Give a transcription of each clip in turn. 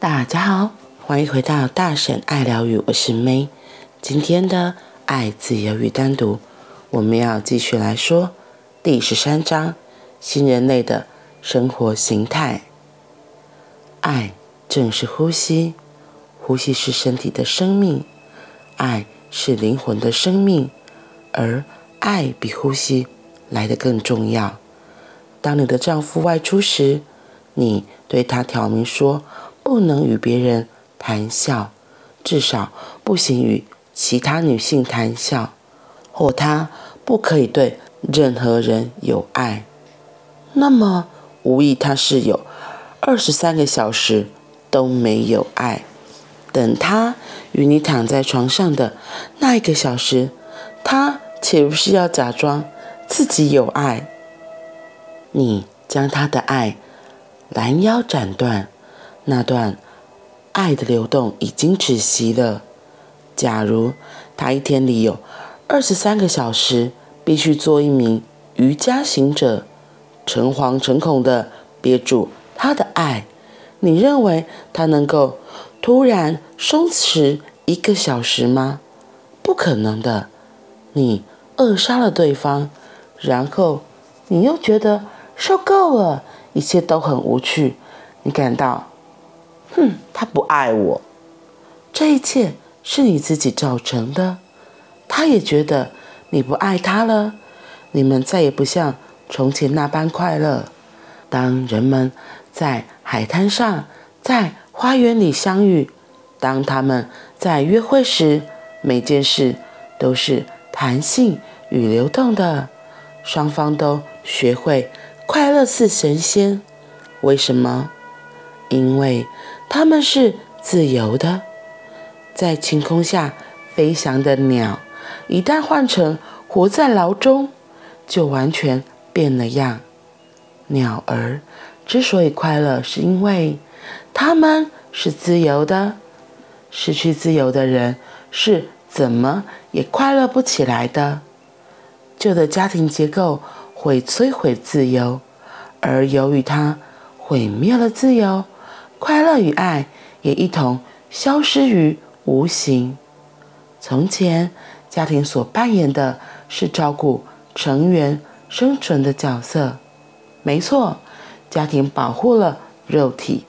大家好，欢迎回到大婶爱疗愈，我是 May。今天的爱、自由与单独，我们要继续来说第十三章：新人类的生活形态。爱正是呼吸，呼吸是身体的生命，爱是灵魂的生命，而爱比呼吸来得更重要。当你的丈夫外出时，你对他挑明说，不能与别人谈笑，至少不行与其他女性谈笑，或他不可以对任何人有爱。那么，无疑他是有二十三个小时都没有爱。等他与你躺在床上的那一个小时，他岂不是要假装自己有爱？你将他的爱拦腰斩断，那段爱的流动已经止息了。假如他一天里有二十三个小时必须做一名瑜伽行者，诚惶诚恐的憋住他的爱，你认为他能够突然松弛一个小时吗？不可能的。你扼杀了对方，然后你又觉得。受够了，一切都很无趣。你感到，哼，他不爱我，这一切是你自己造成的。他也觉得你不爱他了。你们再也不像从前那般快乐。当人们在海滩上、在花园里相遇，当他们在约会时，每件事都是弹性与流动的，双方都学会。快乐似神仙，为什么？因为他们是自由的，在晴空下飞翔的鸟，一旦换成活在牢中，就完全变了样。鸟儿之所以快乐，是因为他们是自由的。失去自由的人是怎么也快乐不起来的。旧的家庭结构。会摧毁自由，而由于它毁灭了自由，快乐与爱也一同消失于无形。从前，家庭所扮演的是照顾成员生存的角色。没错，家庭保护了肉体，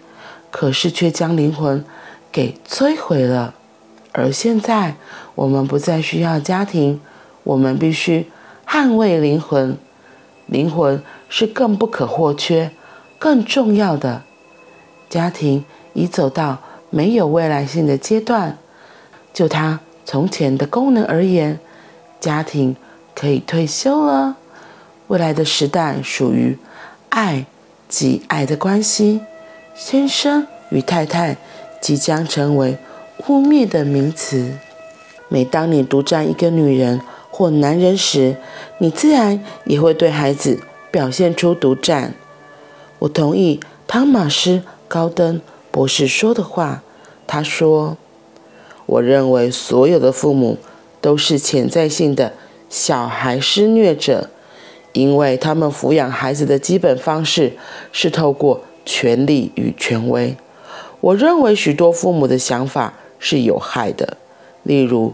可是却将灵魂给摧毁了。而现在，我们不再需要家庭，我们必须捍卫灵魂。灵魂是更不可或缺、更重要的。家庭已走到没有未来性的阶段。就它从前的功能而言，家庭可以退休了。未来的时代属于爱及爱的关系。先生与太太即将成为污蔑的名词。每当你独占一个女人，或男人时，你自然也会对孩子表现出独占。我同意汤马斯·高登博士说的话。他说：“我认为所有的父母都是潜在性的小孩施虐者，因为他们抚养孩子的基本方式是透过权力与权威。我认为许多父母的想法是有害的，例如，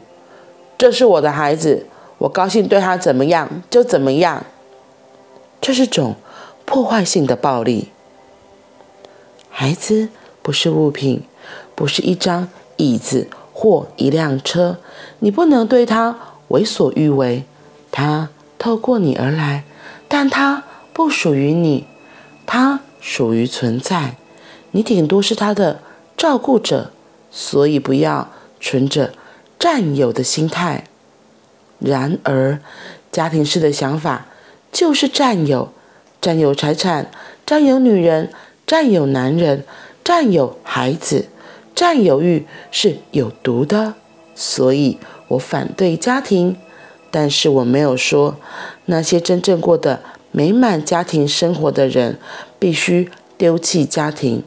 这是我的孩子。”我高兴对他怎么样就怎么样，这是种破坏性的暴力。孩子不是物品，不是一张椅子或一辆车，你不能对他为所欲为。他透过你而来，但他不属于你，他属于存在。你顶多是他的照顾者，所以不要存着占有的心态。然而，家庭式的想法就是占有，占有财产，占有女人，占有男人，占有孩子，占有欲是有毒的。所以我反对家庭，但是我没有说那些真正过得美满家庭生活的人必须丢弃家庭。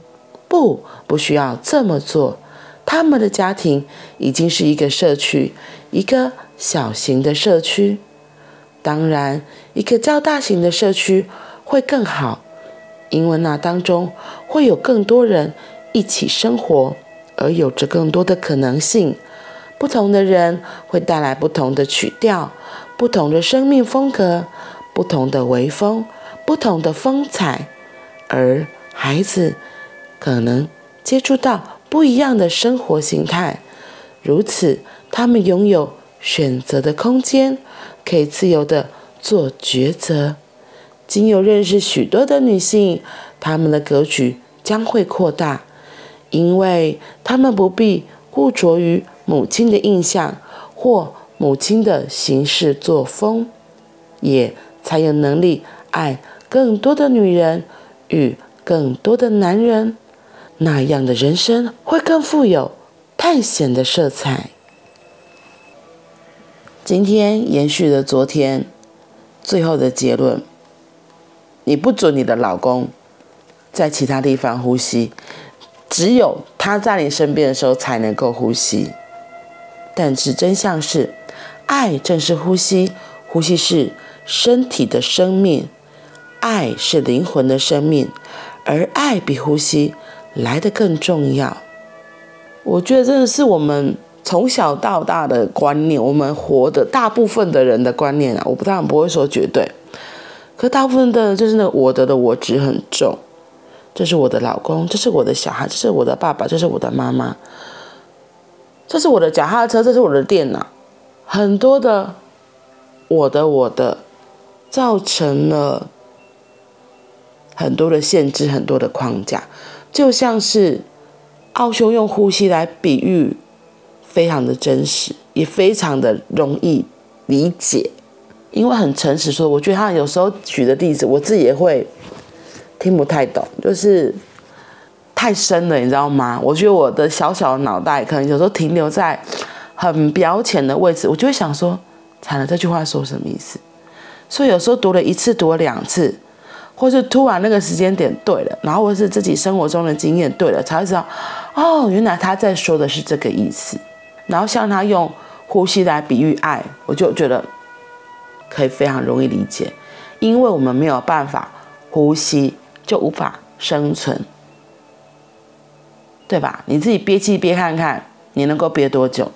不，不需要这么做。他们的家庭已经是一个社区，一个。小型的社区，当然，一个较大型的社区会更好，因为那当中会有更多人一起生活，而有着更多的可能性。不同的人会带来不同的曲调，不同的生命风格，不同的微风，不同的风采，而孩子可能接触到不一样的生活形态，如此，他们拥有选择的空间，可以自由地做抉择。经由认识许多的女性，她们的格局将会扩大，因为她们不必固着于母亲的印象或母亲的行事作风，也才有能力爱更多的女人与更多的男人。那样的人生会更富有探险的色彩。今天延续了昨天最后的结论。你不准你的老公在其他地方呼吸，只有他在你身边的时候才能够呼吸。但是真相是，爱正是呼吸，呼吸是身体的生命，爱是灵魂的生命，而爱比呼吸来得更重要。我觉得真的是我们从小到大的观念，我们活的大部分的人的观念啊，我不当然不会说绝对。可大部分的，就是那我的的我执很重，这是我的老公，这是我的小孩，这是我的爸爸，这是我的妈妈，这是我的脚踏车，这是我的电脑，很多的我的我的，造成了很多的限制，很多的框架，就像是奥修用呼吸来比喻，非常的真实，也非常的容易理解。因为很诚实说，我觉得他有时候举的例子，我自己也会听不太懂，就是太深了，你知道吗？我觉得我的小小的脑袋可能有时候停留在很表浅的位置，我就会想说，惨了，这句话说什么意思？所以有时候读了一次，读了两次，或是突然那个时间点对了，然后或是自己生活中的经验对了，才会知道，哦，原来他在说的是这个意思。然后像他用呼吸来比喻爱，我就觉得。可以非常容易理解，因为我们没有办法呼吸，就无法生存，对吧？你自己憋气憋看看，你能够憋多久？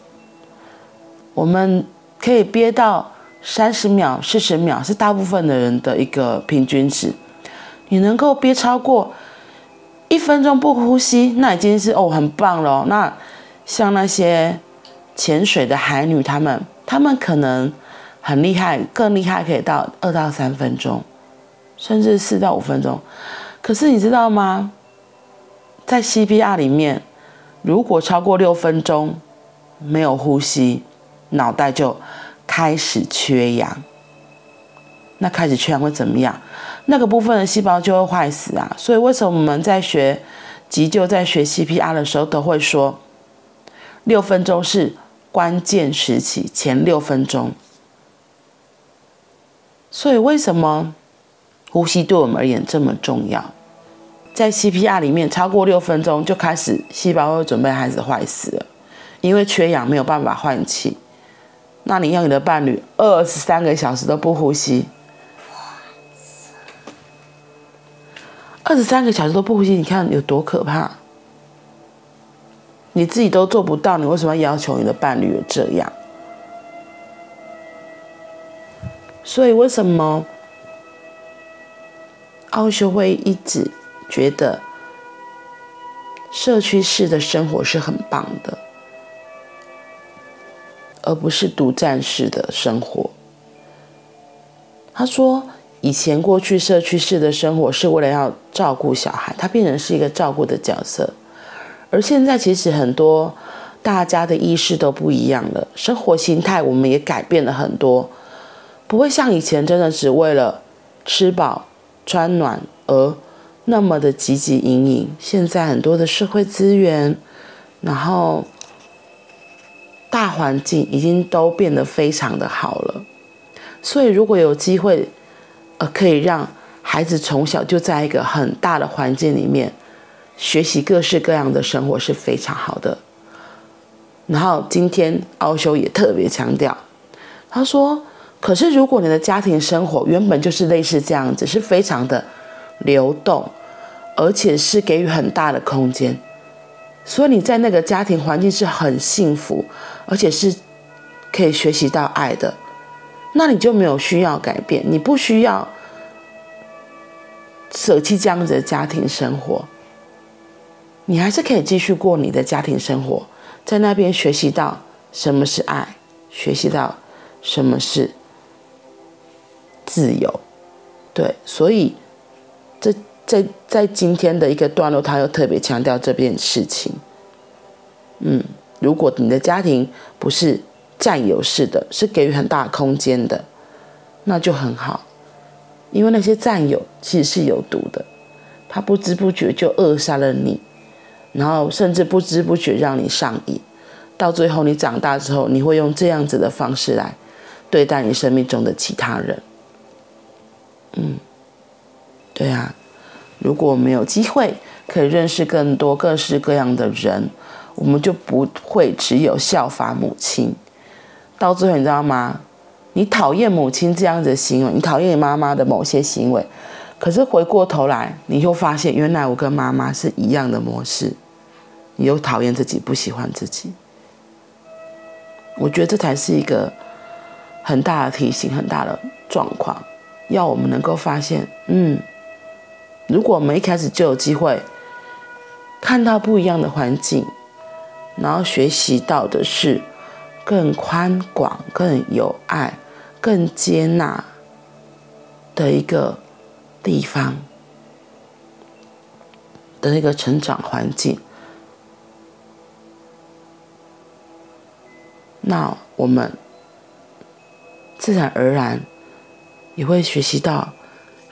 我们可以憋到三十秒、四十秒，是大部分的人的一个平均值。你能够憋超过一分钟不呼吸，那已经是哦很棒了。那像那些潜水的海女，她们，她们可能。很厉害，更厉害，可以到二到三分钟，甚至四到五分钟。可是你知道吗？在 CPR 里面，如果超过六分钟没有呼吸，脑袋就开始缺氧。那开始缺氧会怎么样？那个部分的细胞就会坏死啊！所以为什么我们在学急救、在学 CPR 的时候都会说，六分钟是关键时期，前六分钟。所以，为什么呼吸对我们而言这么重要？在 CPR 里面，超过六分钟就开始细胞会准备开始坏死了，因为缺氧没有办法换气。那你要你的伴侣二十三个小时都不呼吸，二十三个小时都不呼吸，你看有多可怕？你自己都做不到，你为什么要要求你的伴侣这样？所以，为什么奥修会一直觉得社区式的生活是很棒的，而不是独占式的生活？他说，以前过去社区式的生活是为了要照顾小孩，他变成是一个照顾的角色，而现在其实很多大家的意识都不一样了，生活形态我们也改变了很多。不会像以前真的只为了吃饱穿暖而那么的汲汲营营。现在很多的社会资源，然后大环境已经都变得非常的好了。所以如果有机会，呃，可以让孩子从小就在一个很大的环境里面学习各式各样的生活是非常好的。然后今天奥修也特别强调，他说。可是，如果你的家庭生活原本就是类似这样子，是非常的流动，而且是给予很大的空间，所以你在那个家庭环境是很幸福，而且是可以学习到爱的，那你就没有需要改变，你不需要舍弃这样子的家庭生活，你还是可以继续过你的家庭生活，在那边学习到什么是爱，学习到什么是自由，对，所以这。在在今天的一个段落，他又特别强调这件事情。嗯，如果你的家庭不是占有式的，是给予很大空间的，那就很好。因为那些占有其实是有毒的，他不知不觉就扼杀了你，然后甚至不知不觉让你上瘾。到最后你长大之后，你会用这样子的方式来对待你生命中的其他人。嗯，对啊。如果我们有机会可以认识更多各式各样的人，我们就不会只有效法母亲。到最后，你知道吗？你讨厌母亲这样子的行为，你讨厌你妈妈的某些行为，可是回过头来，你又发现原来我跟妈妈是一样的模式。你又讨厌自己，不喜欢自己。我觉得这才是一个很大的提醒，很大的状况，要我们能够发现，嗯。如果我们一开始就有机会看到不一样的环境，然后学习到的是更宽广、更有爱、更接纳的一个地方的一个成长环境，那我们自然而然也会学习到。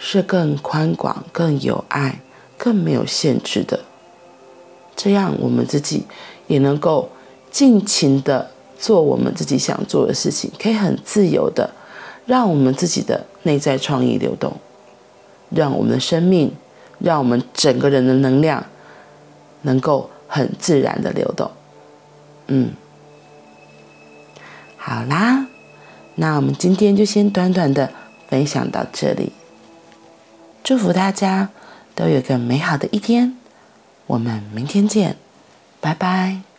是更宽广、更有爱、更没有限制的，这样我们自己也能够尽情的做我们自己想做的事情，可以很自由的让我们自己的内在创意流动，让我们的生命，让我们整个人的能量能够很自然的流动。嗯，好啦，那我们今天就先短短的分享到这里。祝福大家都有个美好的一天，我们明天见，拜拜。